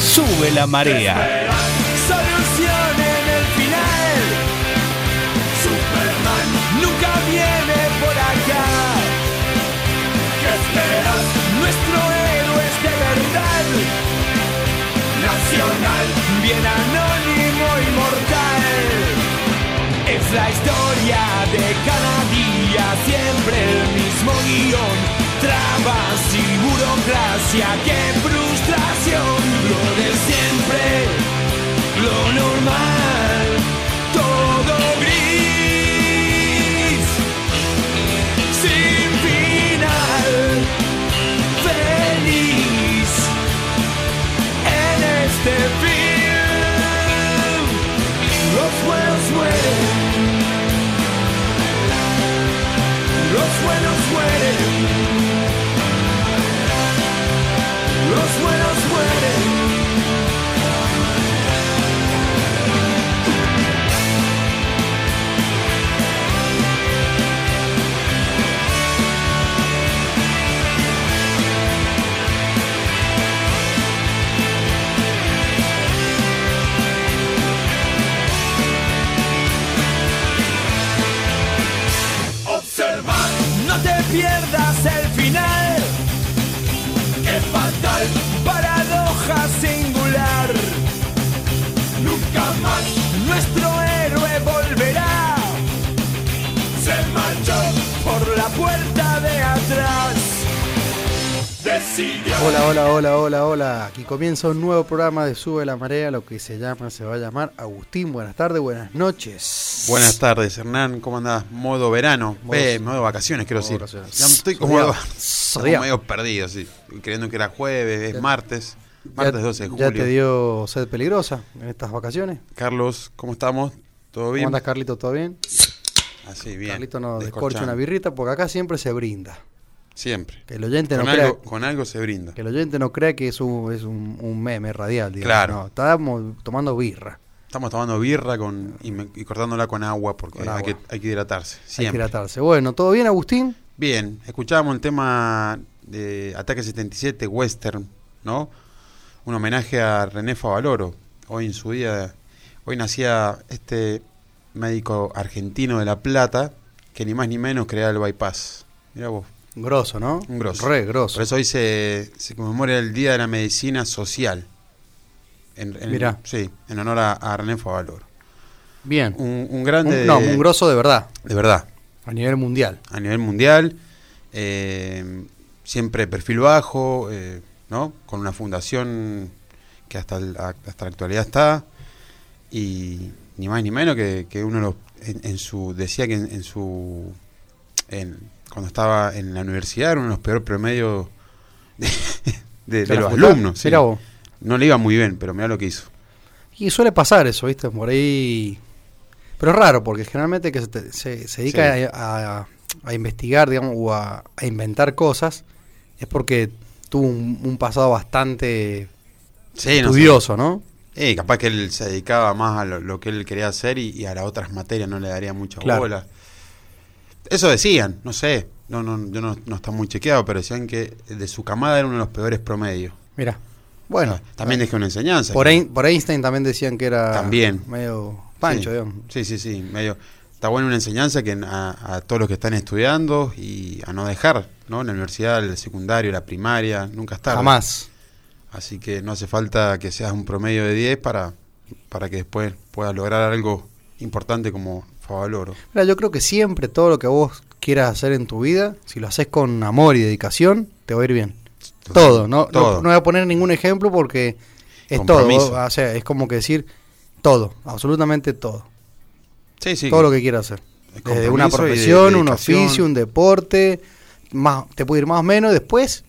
Sube la marea. Solución en el final. Superman nunca viene por acá. ¿Qué esperas? Nuestro héroe es de verdad. Nacional, bien anónimo y mortal. Es la historia de cada día, siempre el mismo guion. Trabas y burocracia, qué frustración. Lo de siempre, lo normal, Hola, hola, hola, hola, hola. Aquí comienza un nuevo programa de Sube la Marea, lo que se llama, se va a llamar Agustín. Buenas tardes, buenas noches. Buenas tardes, Hernán. ¿Cómo andás? Modo verano. Modo- Eh, modo vacaciones, quiero Modo decir. vacaciones. Ya estoy como, medio perdido, sí. Creyendo que era jueves, es martes. Martes ¿Ya, 12 de ¿Ya julio. te dio sed peligrosa en estas vacaciones? Carlos, ¿cómo estamos? ¿Todo ¿Cómo bien? andas, Carlito? ¿Todo bien? Así, bien. Carlito nos descorcha una birrita porque acá siempre se brinda. Siempre. Que el oyente Con no algo, crea, con algo se brinda. que el oyente no crea que es un, es un, un meme radial, digamos. Claro. No, estamos tomando birra. Estamos tomando birra con, y, me- y cortándola con agua porque Con hay. Que, hay que hidratarse. Hay que Siempre. hidratarse. Bueno, ¿todo bien, Agustín? Bien, escuchábamos el tema de Ataque 77 Western, ¿no? Un homenaje a René Favaloro. Hoy en su día, hoy nacía este médico argentino de La Plata, que ni más ni menos creaba el bypass. Mira vos, Grosso, ¿no? un grosso. Re grosso. Por eso hoy se, se conmemora el Día de la Medicina Social. En, en- Mirá. Sí, en honor a, a René Favaloro. Bien. Un, un grande... Un- no, un grosso de verdad, De verdad. a nivel mundial. a nivel mundial, eh, siempre perfil bajo, eh, ¿no? Con una fundación que hasta, el- hasta la actualidad está, y ni más ni menos que, que uno lo- en, en su, decía que en, en su, en- cuando estaba en la universidad era uno de los peores promedios de, de- de la los alumnos. sí. Mirá vos. No le iba muy bien, pero mira lo que hizo. Y suele pasar eso, ¿viste? Por ahí. Pero es raro, porque generalmente que se, te- se, se dedica Sí. a, a- a investigar, digamos, o a, a inventar cosas, es porque tuvo un, un pasado bastante Sí, no sé. estudioso, ¿no? Eh, capaz que él se dedicaba más a lo, lo que él quería hacer y, y a las otras materias no le daría mucha Claro. bola. Eso decían, no sé, no, no, yo no, no está muy chequeado, pero decían que de su camada era uno de los peores promedios. Mira. Bueno, Ah, también dejé una enseñanza. por, Ein- por Einstein también decían que era También. medio pancho, sí, digamos. sí, sí, sí, medio. Está buena una enseñanza que a, a todos los que están estudiando y a no dejar, ¿no? En la universidad, el secundario, la primaria, nunca es tarde. Jamás. Así que no hace falta que seas un promedio de 10 para, para que después puedas lograr algo importante como Mira, yo creo que siempre todo lo que vos quieras hacer en tu vida, si lo haces con amor y dedicación, te va a ir bien. Todo, no, Todo. No, voy a poner ningún ejemplo porque es Compromiso. todo. O sea, es como que decir todo, absolutamente todo. Sí, sí. todo lo que quieras hacer. Es Desde una de- profesión, un oficio, un deporte, más, te puede ir más o menos. Después,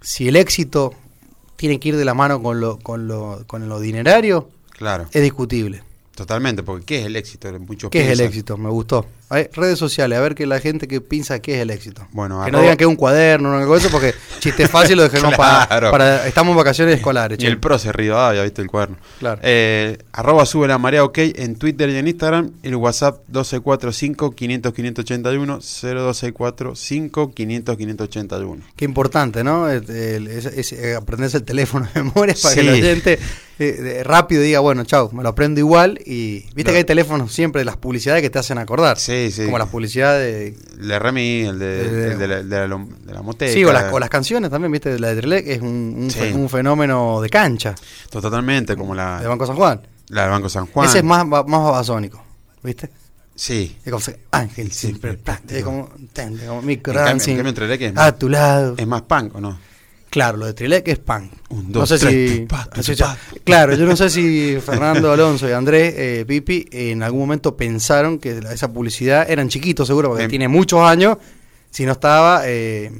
si el éxito tiene que ir de la mano con lo, con lo, con lo dinerario, Claro, es discutible. Totalmente, porque ¿qué es el éxito? Muchos ¿Qué es el éxito? Me gustó. Hay redes sociales, a ver que la gente que piensa que es el éxito. Bueno, que no digan que es un cuaderno o algo de eso, porque chiste fácil lo dejemos para, Claro. para- Estamos en vacaciones escolares, Y che. el pro se Rivadavia, viste el cuaderno. Claro. Eh, arroba sube la marea ok en Twitter y en Instagram. El WhatsApp 1245 500 581 0264 500 581. Qué importante, ¿no? El- el- es- es, eh, aprenderse el teléfono de memoria para que el oyente eh, rápido diga, bueno, chau, me lo aprendo igual. Y viste que hay teléfonos siempre de las publicidades que te hacen acordar. Sí, sí. Como las publicidades El de Remy, el de, El de- de la, de la, de la moteca. Sí, o las, o las canciones también, viste, la de Trelec es un, un Sí. fe- un fenómeno de cancha, Totalmente, como la, de Banco San Juan. la del Banco San Juan. Ese es más, más babasónico, ¿viste? Sí. Es como Ángel siempre, práctico. es como, como micro En cambio- en dancing, cambio, Trelec es a tu lado. Es más punk, ¿o no? Claro, lo de Trilec es pan. Un, no dos, sé tres, si. pa, pa. Claro, yo no sé si Fernando Alonso y Andrés eh, Pipi en algún momento pensaron que esa publicidad eran chiquitos, seguro, porque Em. tiene muchos años. Si no estaba eh,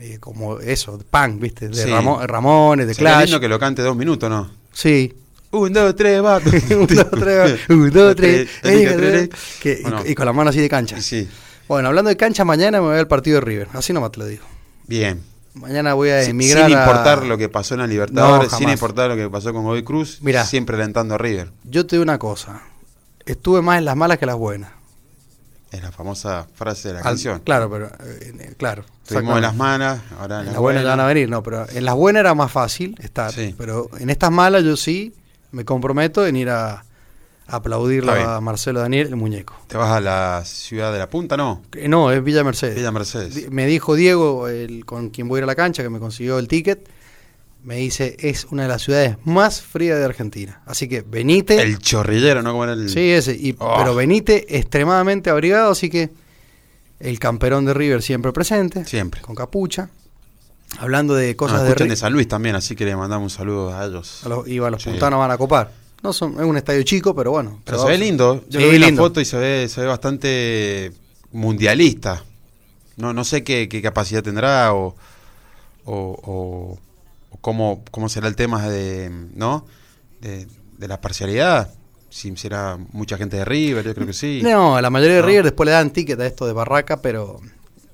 eh, como eso, punk, ¿viste? De Sí. Ramo- Ramones, de Sería Clash. lindo que lo cante dos minutos, ¿no? Sí. Un, dos, tres, va. un, dos, tres, un, dos, tres. eh, que- y, y con la mano así de cancha. Sí. Bueno, hablando de cancha, mañana me voy al partido de River. Así nomás te lo digo. Bien. Mañana voy a emigrar. sin a- importar lo que pasó en la Libertadores, No, sin importar lo que pasó con Godoy Cruz, Mirá. siempre alentando a River. Yo te digo una cosa. Estuve más en las malas que en las buenas. Es la famosa frase de la Al- canción. Claro, pero. eh, claro. Estuvimos en las malas, ahora en En las las buenas ya van a venir, no, pero en las buenas era más fácil estar. Sí. Pero en estas malas yo sí me comprometo en ir a, a bien. a Marcelo Daniel, el muñeco. ¿Te vas a la ciudad de la punta? No. Eh, No, es Villa Mercedes. Villa Mercedes. Me dijo Diego, el, con quien voy a ir a la cancha, que me consiguió el ticket, me dice, es una de las ciudades más frías de Argentina. Así que venite. El chorrillero, ¿no? Como era el... Sí, ese. Y, Oh. Pero venite extremadamente abrigado, así que el camperón de River siempre presente, Siempre. con capucha. Hablando de cosas de escuchan de River. San Luis también, así que le mandamos un saludo a ellos. A los, iba, los Sí. puntanos van a copar. No son, es un estadio chico, pero bueno. Pero se ve lindo. Yo Sí, vi la foto y se ve, se ve bastante mundialista. No, no sé qué, qué capacidad tendrá o, o, o- o cómo, cómo será el tema de, ¿no? de, de la parcialidad. Si será mucha gente de River, yo creo que sí. No, a la mayoría de No. River después le dan ticket a esto de Barraca, pero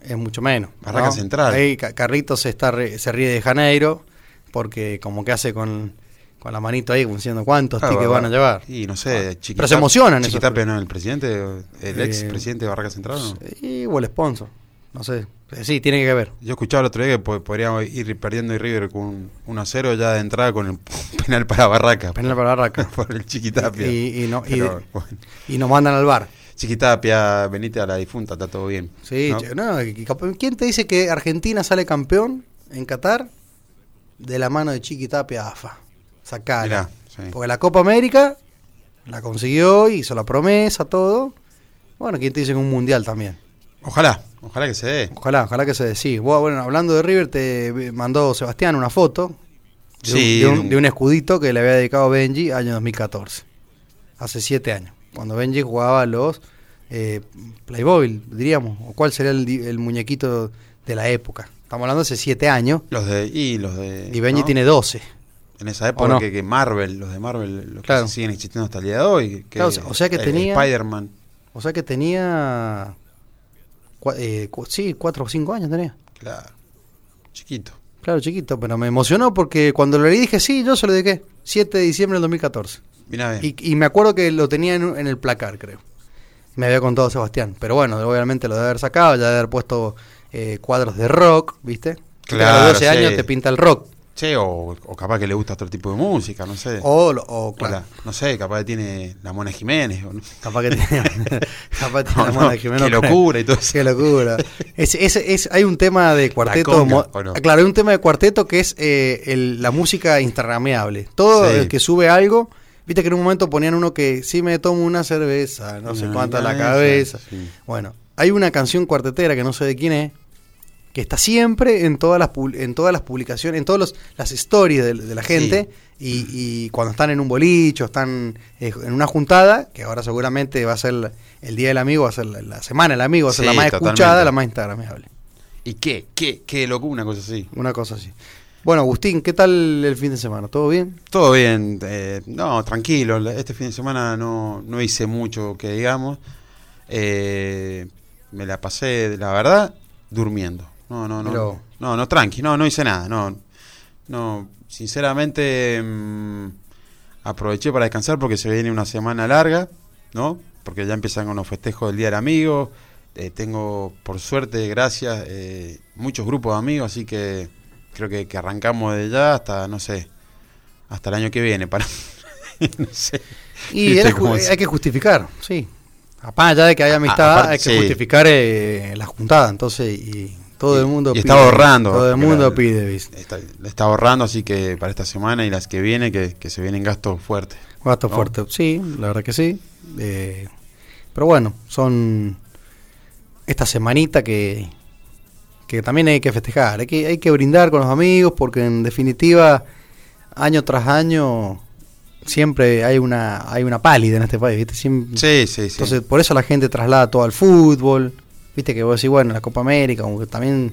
es mucho menos. Barraca ¿no? Central. Ahí Ca- Carlitos se, está se ríe de Janeiro, porque como que hace con, con la manito ahí, diciendo cuántos Claro, tickets van a llevar. Y no sé, Chiquitap- Pero se emocionan esos Chiquitapia, ¿no? El presidente, el Eh, ex presidente de Barraca Central. ¿no? Y, o el sponsor, no sé. Eh, Sí, tiene que ver. Yo escuchaba el otro día que po- podríamos ir perdiendo y River con 1 a 0 ya de entrada con el penal para Barraca. Penal para Barraca. por el Chiquitapia. Y, y no, y, bueno. y nos mandan al bar. Chiquitapia, venite a la difunta, está todo bien. Sí, ¿no? no, ¿quién te dice que Argentina sale campeón en Qatar de la mano de Chiquitapia AFA? Sacala. Mirá, sí. Porque la Copa América la consiguió, hizo la promesa, todo. Bueno, ¿quién te dice un mundial también? Ojalá, ojalá que se dé. Ojalá, ojalá que se decida. Bueno, hablando de River, te mandó Sebastián una foto de, Sí, un, de, un, de un escudito que le había dedicado Benji año 2014. Hace siete años. Cuando Benji jugaba los eh, Playboy, diríamos. ¿O cuál sería el, muñequito de la época? Estamos hablando de hace siete años. Los de. Y los de. Y Benji ¿no? tiene 12. En esa época no? que, que Marvel, los de Marvel, los Claro. que siguen existiendo hasta el día de hoy. Que, Claro, o sea- que el tenía- Spider-Man. O sea que tenía... cua- eh, cu- sí, cuatro o cinco años tenía. Claro. Chiquito. Claro, chiquito, pero me emocionó porque cuando lo leí dije, sí, yo se lo dediqué. 7 de diciembre del 2014. Mira bien. Y, y me acuerdo que lo tenía en, en el placar, creo. Me había contado Sebastián. Pero bueno, obviamente lo debe haber sacado, ya debe haber puesto eh, cuadros de rock, ¿viste? Que a Claro, los 12 sí. años te pinta el rock. Che, o, o capaz que le gusta otro tipo de música, no sé. O, claro, la- no sé, capaz que tiene la Mona Jiménez. no. capaz que tiene, capaz que tiene No, la mona Jimeno qué locura y todo eso. Qué locura. Es, es, es- hay un tema de cuarteto. conga, ah, Claro, hay un tema de cuarteto que es eh, el- la música instagrameable. Todo Sí. el que sube algo. Viste que en un momento ponían uno que si me tomo una cerveza, no sé cuánta la cabeza, cabeza. sí. Bueno, hay una canción cuartetera que no sé de quién es, que está siempre en todas las en todas las publicaciones, en todas las stories de, de la gente y, y cuando están en un bolicho, están eh, en una juntada, que ahora seguramente va a ser el día del amigo, va a ser la, la semana del amigo, va a ser Sí, la más totalmente. escuchada, la más instagramable. ¿Y qué? ¿Qué? ¿Qué locura? Una cosa así. Una cosa así. Bueno, Agustín, ¿qué tal el fin de semana? ¿Todo bien? Todo bien, eh, no, tranquilo. Este fin de semana no, no hice mucho que digamos. Eh, me la pasé, la verdad, durmiendo. No, no, no. Pero- No, no, tranqui, no, no hice nada. No, no sinceramente mm, aproveché para descansar porque se viene una semana larga, ¿no? Porque ya empiezan con los festejos del Día del Amigo. Eh, tengo, por suerte, gracias, eh, muchos grupos de amigos, así que creo que, que arrancamos de ya hasta, no sé, hasta el año que viene. Para, no sé. Y era hay que justificar, sí. Aparte ya de que hay amistad, aparte, hay que sí. justificar eh, la juntada. Entonces, y todo Y- el mundo y pide. está ahorrando, Todo el mundo pide, ¿viste? Está, ahorrando, así que para esta semana y las que vienen, que, que se vienen gastos fuertes. Gasto ¿no? fuerte. Sí, la verdad que sí. Eh, pero bueno, son esta semanita que, que también hay que festejar. Hay que, hay que brindar con los amigos porque en definitiva, año tras año, siempre hay una, hay una pálida en este país, ¿viste? Siempre, Sí, sí, sí. Entonces, por eso la gente traslada todo al fútbol. Viste que vos decís, bueno, la Copa América, como que también,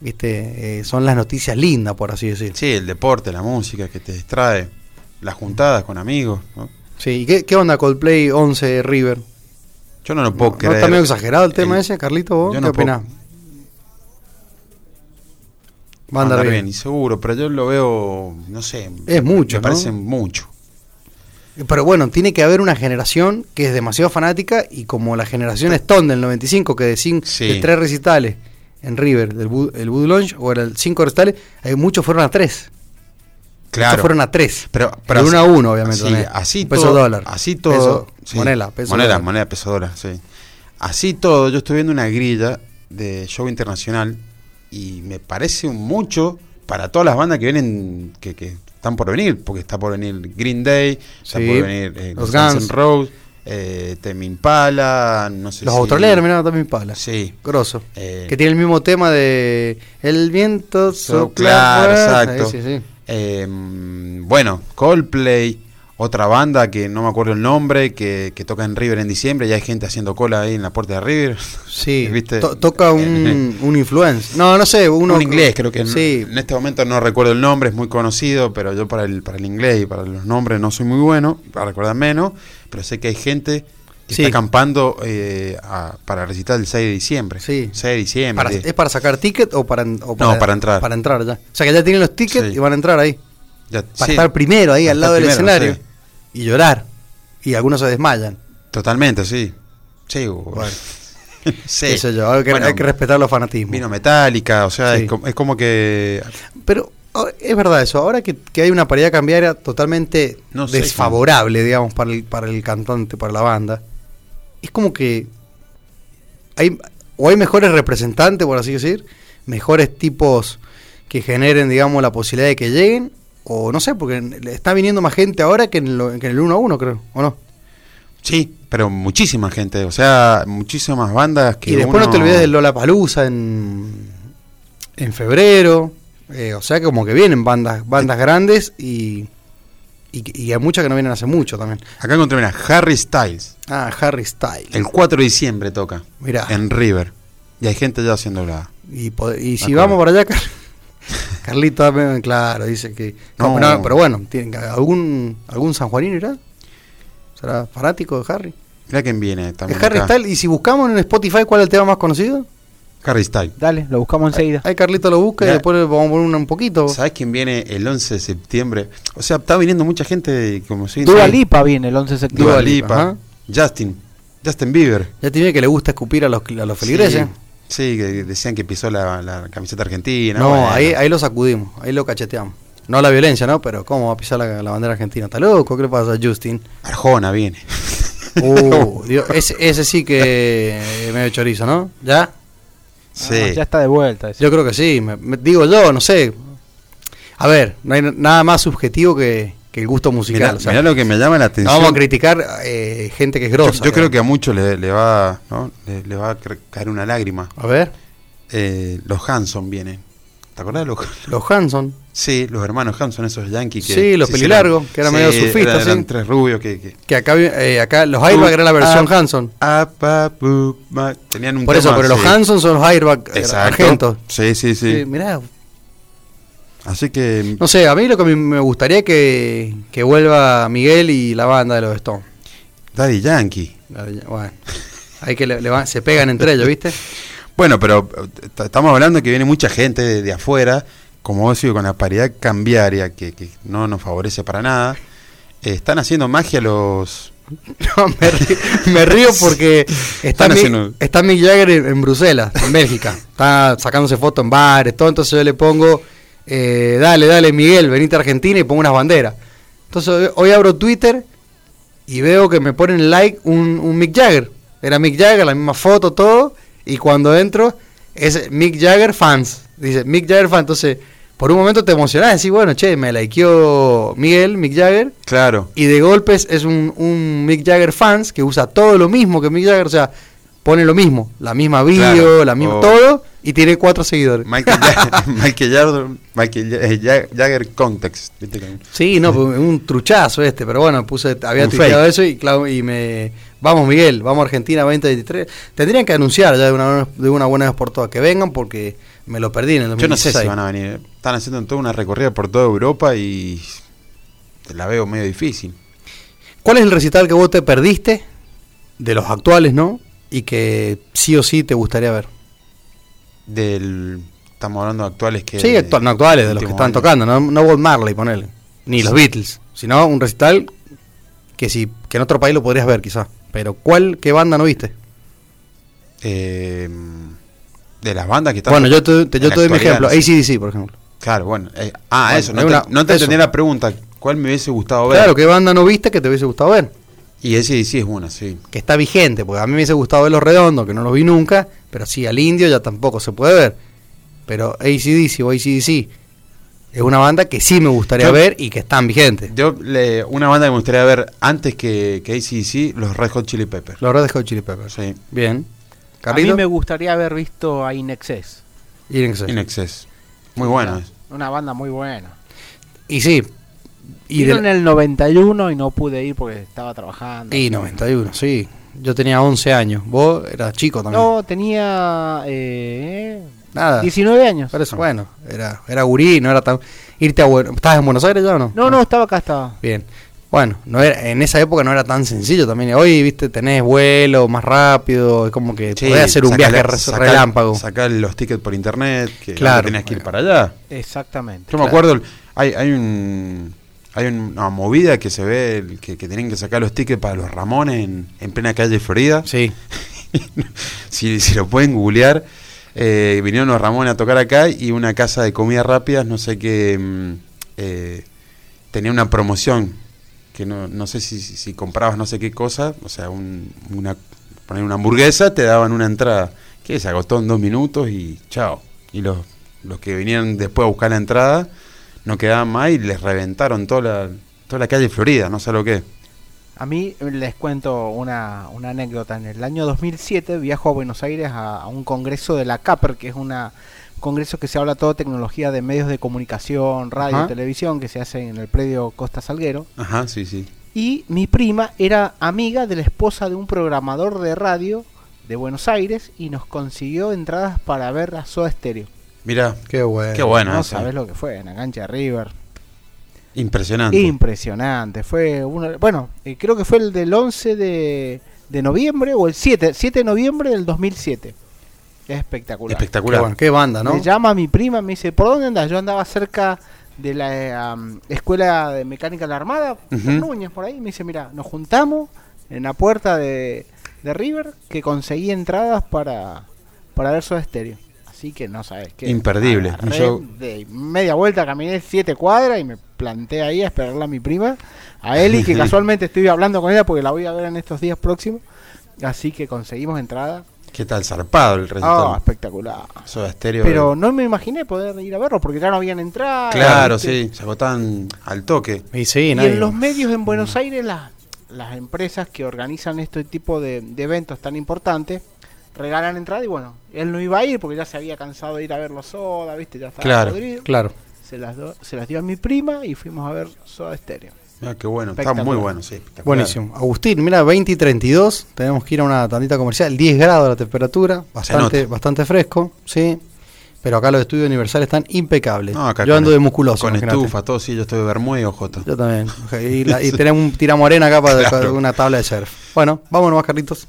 viste, eh, son las noticias lindas, por así decir. Sí, el deporte, la música que te distrae, las juntadas con amigos. ¿no? Sí, ¿y qué, qué onda Coldplay 11 River? Yo no lo puedo ¿No creer. está medio exagerado el tema El- ese, Carlito? ¿Vos yo qué no puedo- opinás? Va Va a andar bien. y seguro, pero yo lo veo, no sé. Es mucho, Me ¿no? parece mucho. Pero bueno, tiene que haber una generación que es demasiado fanática y como la generación Stone del 95, que de, cin- Sí. de tres recitales en River, del el Voodoo Lounge, o era el cinco recitales, hay muchos fueron a tres. Claro. Estos fueron a tres. Pero, De pero uno a uno, obviamente, así Un peso todo. dólar. Así todo. Peso- sí. moneda, peso moneda, dólar. moneda, peso dólar, sí. Así todo, yo estoy viendo una grilla de show internacional y me parece mucho para todas las bandas que vienen, que, que están por venir, porque está por venir Green Day, está Sí, por venir eh, los Guns. N' Roses, eh, Tame Impala, no sé Los si- australianos, mirá, también pala. Sí. Grosso. eh, Que tiene el mismo tema de El viento sopla. claro, exacto. Sí, sí, sí. Eh, bueno, Coldplay, otra banda que no me acuerdo el nombre, que, que toca en River en diciembre, ya hay gente haciendo cola ahí en la puerta de River. Sí, ¿Viste? to- toca un, un influencer. No, no sé, uno. Un inglés, creo que en- Sí, en este momento no recuerdo el nombre, es muy conocido, pero yo para el, para el inglés y para los nombres no soy muy bueno, para recordar menos, pero sé que hay gente que Sí. está acampando eh, a- para recitar el 6 de diciembre. Sí. 6 de diciembre. para-. ¿Es para sacar ticket o para, o para entrar. Para entrar ya. O sea que ya tienen los tickets Sí. y van a entrar ahí. Ya- Para estar primero ahí para al lado del primero, escenario. Y llorar. Y algunos se desmayan. Totalmente, sí. Sí, Bueno, sí. yo, hay que, Bueno, hay que respetar los fanatismos. Vino Metallica, o sea, Sí. es, como, es como que. Pero es verdad eso, ahora que, que hay una paridad cambiaria totalmente No sé desfavorable, digamos, para el, para el cantante, para la banda, es como que hay o hay mejores representantes, por así decir, mejores tipos que generen, digamos, la posibilidad de que lleguen, o no sé, porque está viniendo más gente ahora que en, lo- que en el 1 a 1, creo, ¿o no? Sí, pero muchísima gente, o sea, muchísimas bandas que. y después no te olvides del Lollapalooza en, en febrero. eh, o sea, que como que vienen bandas bandas grandes y, y, y hay muchas que no vienen hace mucho también. Acá encontré, mira, Harry Styles. Ah, Harry Styles. El 4 de diciembre toca. Mirá. En River. Y hay gente ya haciendo la. Y, y si vamos para allá, Car- Carlito, también, claro, dice que... No, pero bueno, ¿tienen algún algún sanjuanino irá? ¿Será fanático de Harry? Mira quién viene también. ¿Es Harry. Styles? Y si buscamos en Spotify, ¿cuál es el tema más conocido? Harry Styles. Dale, lo buscamos enseguida. Ahí Carlito lo busca y después le vamos a poner un, un poquito. ¿Sabes quién viene el 11 de septiembre? O sea, está viniendo mucha gente como si. Dua Lipa viene el 11 de septiembre. Dua Lipa, Lipa. ajá. Justin. Justin Bieber. Ya tiene que le gusta escupir a los, a los feligreses. Sí, sí, que decían que pisó la, la camiseta argentina. No, bueno. ahí, ahí lo sacudimos, ahí lo cacheteamos. No la violencia, ¿no? Pero ¿cómo va a pisar la, la bandera argentina? ¿Está loco? ¿Qué le pasa a Justin? Arjona viene. Uh, Dios, ese, ese sí que medio chorizo, ¿no? ¿Ya? Sí. Ah, ya está de vuelta. ese. Yo creo que sí. me- me- digo yo, no sé. A ver, no hay nada más subjetivo que, que el gusto musical. Mirá, o sea, mirá lo que me llama la no atención. vamos a criticar eh, gente que es grosa. yo creo que a muchos le, le va, ¿no? le, le va a caer una lágrima. A ver, Eh, los Hanson vienen. ¿Te acordás de los los Hanson. Sí, los hermanos Hanson, esos yankees que. Sí, los pelilargos, que eran medio surfistas, Eran, eran sí. tres rubios que. que Que acá, eh, acá los Airbag era la versión Ah, Hanson. ah. Tenían un Por eso, pero los. Hanson son los Airbag argentos. Sí, sí, sí. Sí, mirá, Así que. No sé, a mí lo que me- gustaría que, que vuelva Miguel y la banda de los Stones. Daddy Yankee. Bueno, Ahí que le- le van- se pegan entre ellos, ¿viste? Bueno, pero eh, estamos hablando que viene mucha gente de, de afuera, como vos decís, con la paridad cambiaria que, que no nos favorece para nada. eh, están haciendo magia los... No, me, río, me río porque está, Están Mick, haciendo- está Mick Jagger en, en Bruselas, en Bélgica. Está sacándose fotos en bares, todo. Entonces yo le pongo, eh, dale, dale, Miguel, venite a Argentina y pongo unas banderas. Entonces hoy, abro Twitter y veo que me ponen like un, un Mick Jagger. Era Mick Jagger, la misma foto, todo. Y cuando entro, es Mick Jagger fans. Dice Mick Jagger fans. Entonces, por un momento te emocionás. Decís, bueno, che, me likeó Miguel, Mick Jagger. Claro, Y de golpes es un, un Mick Jagger fans que usa todo lo mismo que Mick Jagger, o sea, pone lo mismo, la misma video, Claro. la misma Oh. todo, y tiene cuatro seguidores. Michael, Jagger, Michael, Jagger, Michael Ja- eh, Ja- Jagger Context. Sí, no, pues, un truchazo este, pero bueno, puse, había tuiteado eso y, claro, y me... Vamos Miguel, vamos a Argentina 2023. Tendrían que anunciar ya de una, de una buena vez por todas que vengan porque me lo perdí en el Yo no sé 2016. si van a venir. Están haciendo toda una recorrida por toda Europa y la veo medio difícil. ¿Cuál es el recital que vos te perdiste de los actuales, no? Y que sí o sí te gustaría ver. Del, estamos hablando de actuales que... Sí, actual, no actuales, de los que están año. tocando, no, no Bob Marley, ponele. Ni los. Beatles, sino un recital que si que en otro país lo podrías ver quizás. Pero ¿cuál, qué banda no viste? Eh, de las bandas que están... Bueno, yo te, te- yo te doy mi ejemplo, no sé. ACDC, por ejemplo. Claro, bueno. eh, ah, Bueno, eso. No te, una- no te la pregunta. ¿Cuál me hubiese gustado ver? Claro, ¿qué banda no viste que te hubiese gustado ver? Y ese sí es una, sí. Que está vigente, porque a mí me hubiese gustado ver Los Redondos, que no los vi nunca, pero sí, al Indio ya tampoco se puede ver. Pero ACDC o ACDC es una banda que sí me gustaría Yo- ver y que están vigentes. Yo, le- una banda que me gustaría ver antes que, que ACDC, los Red Hot Chili Peppers. Los Red Hot Chili Peppers. Sí, Bien. A mí Carlito. me gustaría haber visto a Inexcess. Inexcess. In Excess. Muy bueno. es. Una banda muy buena. Y sí. Y, de en el 91 y no pude ir porque estaba trabajando. y 91, sí. Yo tenía 11 años. Vos eras chico también. No, tenía eh, Nada. 19 años. Por eso, bueno, era, era gurí, no era tan... Irte a Buenos... ¿Estabas en Buenos Aires ya o no? No, no, estaba acá, estaba. Bien. Bueno, no era, en esa época no era tan sencillo también. Hoy, viste, tenés vuelo más rápido, es como que Sí, podés hacer un sacar- viaje sacar- relámpago. Sacar los tickets por internet, que Claro. claro, tenías que ir para allá. Exactamente. Yo me acuerdo, hay, hay un hay una movida que se ve el- que, que tienen que sacar los tickets para los Ramones en, en plena calle Florida. Sí. si, si lo pueden googlear, eh, vinieron los Ramones a tocar acá y una casa de comidas rápidas, no sé qué, mm, eh, tenía una promoción que no, no sé si, comprabas no sé qué cosa, o sea, un- una, poner una hamburguesa, te daban una entrada que se agotó en dos minutos y chao. Y los, los que vinieron después a buscar la entrada no quedaban más y les reventaron toda la, toda la calle Florida, no sé lo que. A mí les cuento una, una anécdota. En el año 2007 viajo a Buenos Aires a, a un congreso de la CAPER, que es un congreso que se habla todo tecnología de medios de comunicación, radio, Ajá. televisión, que se hace en el predio Costa Salguero. Ajá, sí, sí. Y mi prima era amiga de la esposa de un programador de radio de Buenos Aires y nos consiguió entradas para ver a Soda Stereo. Mira, Qué bueno. qué bueno no sabes lo que fue, en la cancha de River. Impresionante. Impresionante. Fue uno, bueno, eh, creo que fue el del 11 de, de noviembre o el 7, 7 de noviembre del 2007. Es espectacular. Qué, Espectacular. bueno, qué banda, ¿no? Me llama mi prima, me dice, ¿por dónde andas? Yo andaba cerca de la am, Escuela de Mecánica de la Armada, Ujú. Núñez, por ahí. Me dice, mira, nos juntamos en la puerta de, de River que conseguí entradas para, para ver Soda Stereo. Así que no sabes qué. Imperdible. Agarré Yo- De media vuelta caminé siete cuadras y me planté ahí a esperarla a mi prima, a Eli, que casualmente estoy hablando con ella porque la voy a ver en estos días próximos. Así que conseguimos entrada. ¿Qué tal zarpado el Oh, recital? espectacular. Soda Stereo. Pero no me imaginé poder ir a verlo porque ya no habían entrado. Claro, sí, se agotaban al toque. Y sí, Y nadie- en los medios en Buenos Aires, las, las empresas que organizan este tipo de, de eventos tan importantes regalan entrada y bueno, él no iba a ir porque ya se había cansado de ir a ver los soda, ¿viste? Ya estaba Claro, podrido. Claro. Se las, do- se las dio a mi prima y fuimos a ver Soda Stereo. Mira, qué bueno, está muy bueno, sí. Buenísimo. Agustín, mira, 20 y 32. Tenemos que ir a una tandita comercial. 10 grados la temperatura. Bastante, bastante fresco, sí. Pero acá los estudios universales están impecables. No, acá Yo ando de musculoso. Con imagínate. estufa, todo, sí, yo estoy de Bermuda y ojota. Yo también. Y, la- y tenemos un tiramorena acá para Claro. una tabla de surf. Bueno, vámonos más, Carlitos.